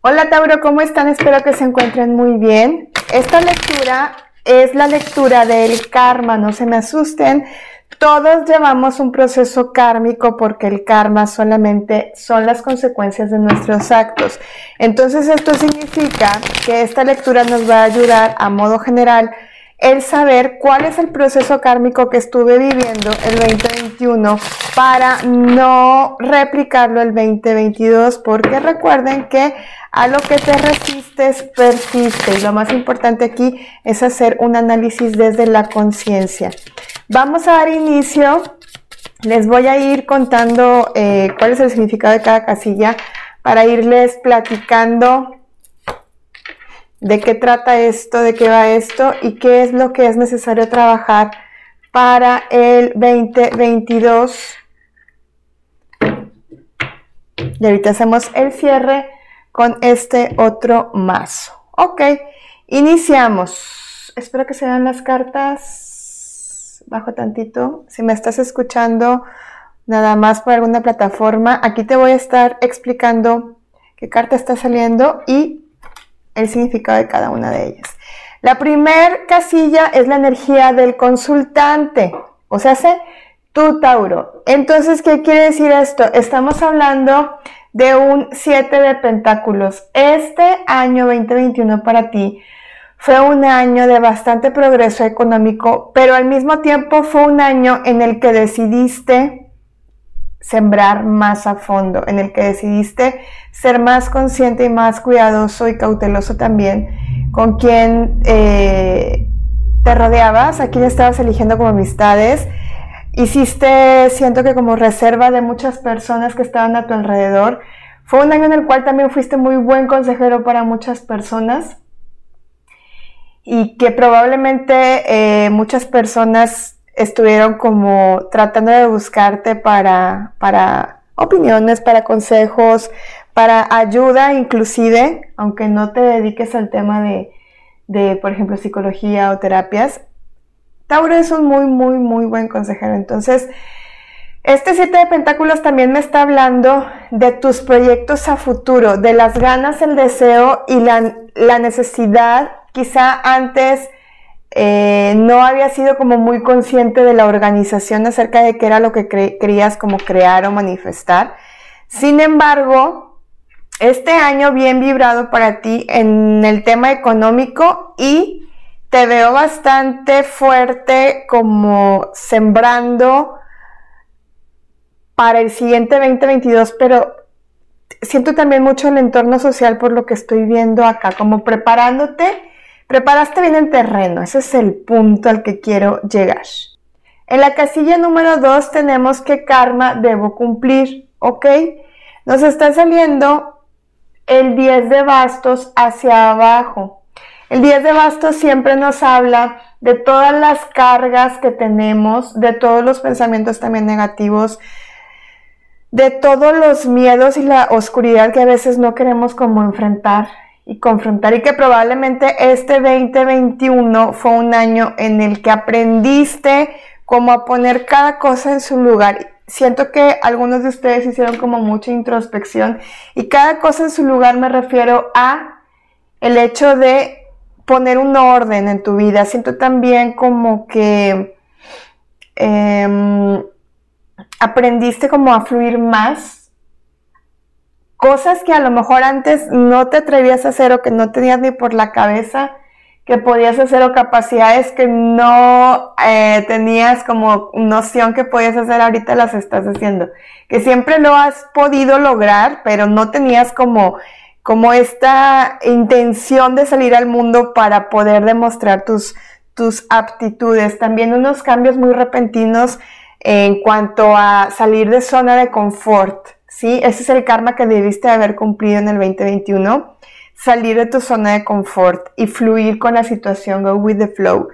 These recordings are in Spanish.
Hola Tauro, ¿cómo están? Espero que se encuentren muy bien. Esta lectura es la lectura del karma, no se me asusten. Todos llevamos un proceso kármico porque el karma solamente son las consecuencias de nuestros actos. Entonces esto significa que esta lectura nos va a ayudar a modo general el saber cuál es el proceso kármico que estuve viviendo el 2021 para no replicarlo el 2022, porque recuerden que a lo que te resistes persiste y lo más importante aquí es hacer un análisis desde la conciencia. Vamos a dar inicio, les voy a ir contando eh, cuál es el significado de cada casilla para irles platicando de qué trata esto, de qué va esto y qué es lo que es necesario trabajar para el 2022. Y ahorita hacemos el cierre con este otro mazo. Ok, iniciamos. Espero que se vean las cartas. Bajo tantito. Si me estás escuchando nada más por alguna plataforma, aquí te voy a estar explicando qué carta está saliendo y el significado de cada una de ellas. La primer casilla es la energía del consultante, o sea, hace tu Tauro. Entonces, ¿qué quiere decir esto? Estamos hablando de un 7 de pentáculos. Este año 2021 para ti fue un año de bastante progreso económico, pero al mismo tiempo fue un año en el que decidiste sembrar más a fondo, en el que decidiste ser más consciente y más cuidadoso y cauteloso también con quien eh, te rodeabas, a quién estabas eligiendo como amistades. Hiciste, siento que como reserva de muchas personas que estaban a tu alrededor. Fue un año en el cual también fuiste muy buen consejero para muchas personas y que probablemente eh, muchas personas estuvieron como tratando de buscarte para, para opiniones, para consejos, para ayuda inclusive, aunque no te dediques al tema de, de, por ejemplo, psicología o terapias. Tauro es un muy, muy, muy buen consejero. Entonces, este siete de pentáculos también me está hablando de tus proyectos a futuro, de las ganas, el deseo y la, la necesidad, quizá antes eh, no había sido como muy consciente de la organización acerca de qué era lo que querías como crear o manifestar. Sin embargo, este año bien vibrado para ti en el tema económico y te veo bastante fuerte como sembrando para el siguiente 2022, pero siento también mucho el entorno social por lo que estoy viendo acá, como preparándote Preparaste bien el terreno, ese es el punto al que quiero llegar. En la casilla número 2 tenemos que karma debo cumplir, ¿ok? Nos está saliendo el 10 de bastos hacia abajo. El 10 de bastos siempre nos habla de todas las cargas que tenemos, de todos los pensamientos también negativos, de todos los miedos y la oscuridad que a veces no queremos como enfrentar y confrontar y que probablemente este 2021 fue un año en el que aprendiste cómo a poner cada cosa en su lugar. Siento que algunos de ustedes hicieron como mucha introspección y cada cosa en su lugar me refiero a el hecho de poner un orden en tu vida. Siento también como que em, aprendiste como a fluir más cosas que a lo mejor antes no te atrevías a hacer o que no tenías ni por la cabeza que podías hacer o capacidades que no eh, tenías como noción que podías hacer, ahorita las estás haciendo. Que siempre lo has podido lograr, pero no tenías como, como esta intención de salir al mundo para poder demostrar tus, tus aptitudes. También unos cambios muy repentinos en cuanto a salir de zona de confort. ¿Sí? Ese es el karma que debiste haber cumplido en el 2021. Salir de tu zona de confort y fluir con la situación, go with the flow.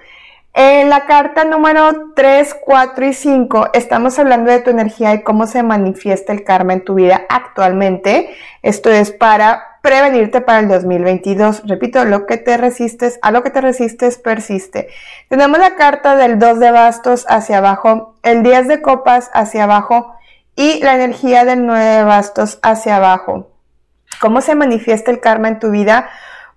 En la carta número 3, 4 y 5 estamos hablando de tu energía y cómo se manifiesta el karma en tu vida actualmente. Esto es para prevenirte para el 2022. Repito, lo que te resistes, a lo que te resistes persiste. Tenemos la carta del 2 de bastos hacia abajo, el 10 de copas hacia abajo y la energía del 9 de bastos hacia abajo. cómo se manifiesta el karma en tu vida,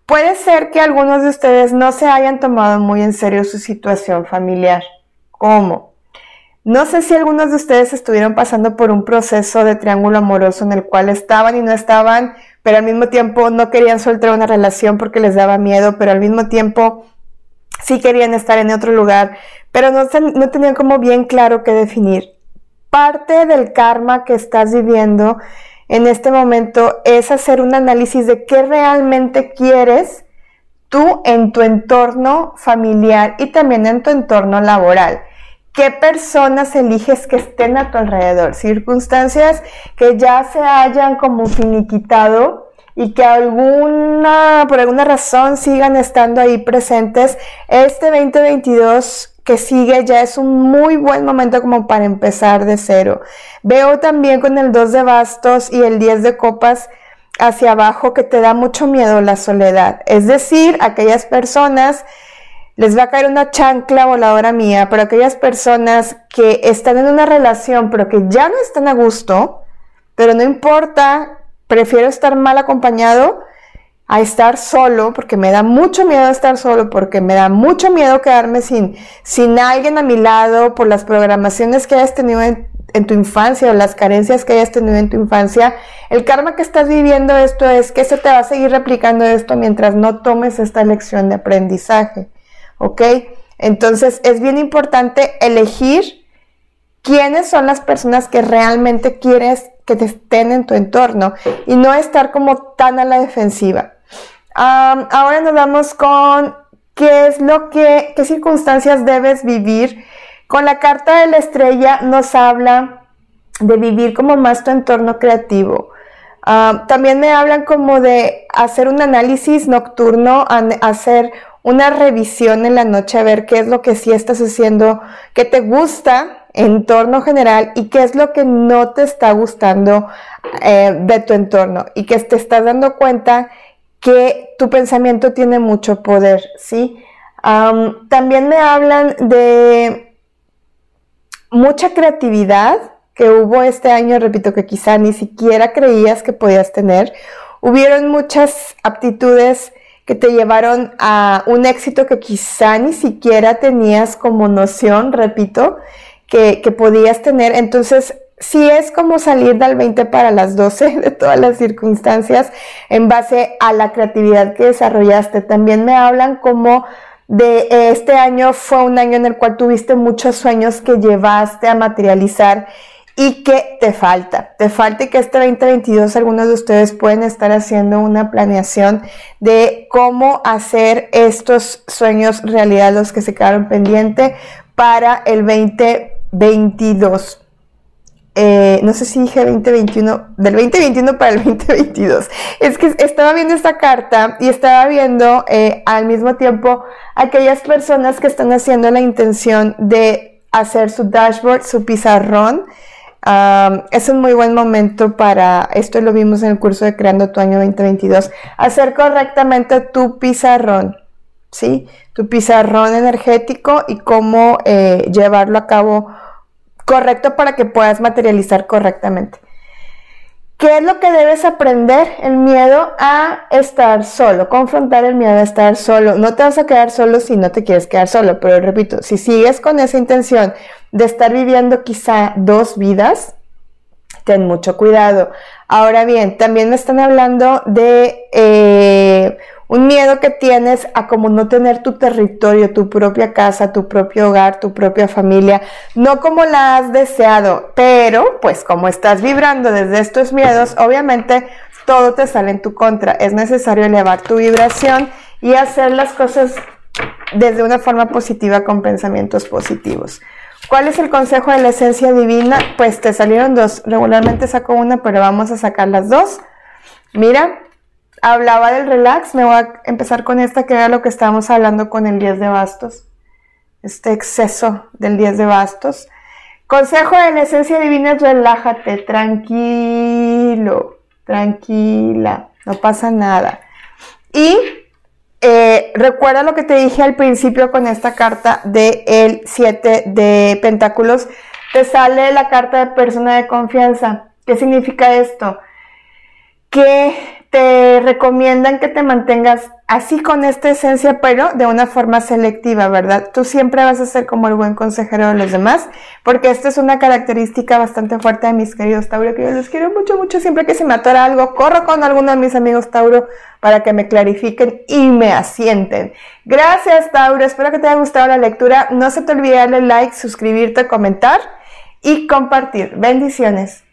puede ser que algunos de ustedes no se hayan tomado muy en serio su situación familiar. ¿Cómo? No sé si algunos de ustedes estuvieron pasando por un proceso de triángulo amoroso en el cual estaban y no estaban, pero al mismo tiempo no querían soltar una relación porque les daba miedo, pero al mismo tiempo sí querían estar en otro lugar, pero no, no tenían como bien claro qué definir. Parte del karma que estás viviendo en este momento es hacer un análisis de qué realmente quieres tú en tu entorno familiar y también en tu entorno laboral qué personas eliges que estén a tu alrededor, circunstancias que ya se hayan como finiquitado y que alguna, por alguna razón sigan estando ahí presentes. Este 2022 que sigue ya es un muy buen momento como para empezar de cero. Veo también con el 2 de bastos y el 10 de copas hacia abajo que te da mucho miedo la soledad. Es decir, aquellas personas les va a caer una chancla voladora mía, pero aquellas personas que están en una relación, pero que ya no están a gusto, pero no importa, prefiero estar mal acompañado a estar solo, porque me da mucho miedo estar solo, porque me da mucho miedo quedarme sin, sin alguien a mi lado por las programaciones que hayas tenido en, en tu infancia o las carencias que hayas tenido en tu infancia. El karma que estás viviendo esto es que se te va a seguir replicando esto mientras no tomes esta lección de aprendizaje. ¿ok? Entonces es bien importante elegir quiénes son las personas que realmente quieres que te estén en tu entorno y no estar como tan a la defensiva. Ahora nos vamos con qué es lo que, qué circunstancias debes vivir. Con la carta de la estrella nos habla de vivir como más tu entorno creativo. también me hablan como de hacer un análisis nocturno, hacer una revisión en la noche a ver qué es lo que sí estás haciendo, qué te gusta en torno general y qué es lo que no te está gustando eh, de tu entorno y que te estás dando cuenta que tu pensamiento tiene mucho poder, ¿sí? también me hablan de mucha creatividad que hubo este año, repito, que quizá ni siquiera creías que podías tener. Hubieron muchas aptitudes que te llevaron a un éxito que quizá ni siquiera tenías como noción, repito, que, podías tener. Entonces, sí es como salir del 20 para las 12 de todas las circunstancias en base a la creatividad que desarrollaste. También me hablan como de este año fue un año en el cual tuviste muchos sueños que llevaste a materializar y que te falta. Te falta y que este 2022 algunos de ustedes pueden estar haciendo una planeación de cómo hacer estos sueños realidad, los que se quedaron pendientes para el 2022. Eh, no sé si dije 2021, del 2021 para el 2022. Es que estaba viendo esta carta y estaba viendo eh, al mismo tiempo aquellas personas que están haciendo la intención de hacer su dashboard, su pizarrón es un muy buen momento para, esto lo vimos en el curso de Creando tu año 2022, hacer correctamente tu pizarrón, ¿sí? Tu pizarrón energético y cómo eh, llevarlo a cabo correcto para que puedas materializar correctamente. ¿Qué es lo que debes aprender? El miedo a estar solo, confrontar el miedo a estar solo. No te vas a quedar solo si no te quieres quedar solo, pero repito, si sigues con esa intención de estar viviendo quizá dos vidas, ten mucho cuidado. Ahora bien, también me están hablando de eh, un miedo que tienes a como no tener tu territorio, tu propia casa, tu propio hogar, tu propia familia, no como la has deseado, pero pues como estás vibrando desde estos miedos, obviamente todo te sale en tu contra. Es necesario elevar tu vibración y hacer las cosas desde una forma positiva con pensamientos positivos. ¿Cuál es el consejo de la esencia divina? Pues te salieron dos. Regularmente saco una, pero vamos a sacar las dos. Mira, hablaba del relax. Me voy a empezar con esta, que era lo que estábamos hablando con el 10 de bastos. Este exceso del 10 de bastos. Consejo de la esencia divina es relájate, tranquilo, tranquila, no pasa nada. Y eh, recuerda lo que te dije al principio con esta carta del el 7 de Pentáculos. Te sale la carta de persona de confianza. ¿Qué significa esto? Que te recomiendan que te mantengas así con esta esencia, pero de una forma selectiva, ¿verdad? Tú siempre vas a ser como el buen consejero de los demás, porque esta es una característica bastante fuerte de mis queridos Tauro, que yo los quiero mucho, mucho. Siempre que se me atora algo, corro con alguno de mis amigos Tauro para que me clarifiquen y me asienten. Gracias, Tauro. Espero que te haya gustado la lectura. No se te olvide darle like, suscribirte, comentar y compartir. Bendiciones.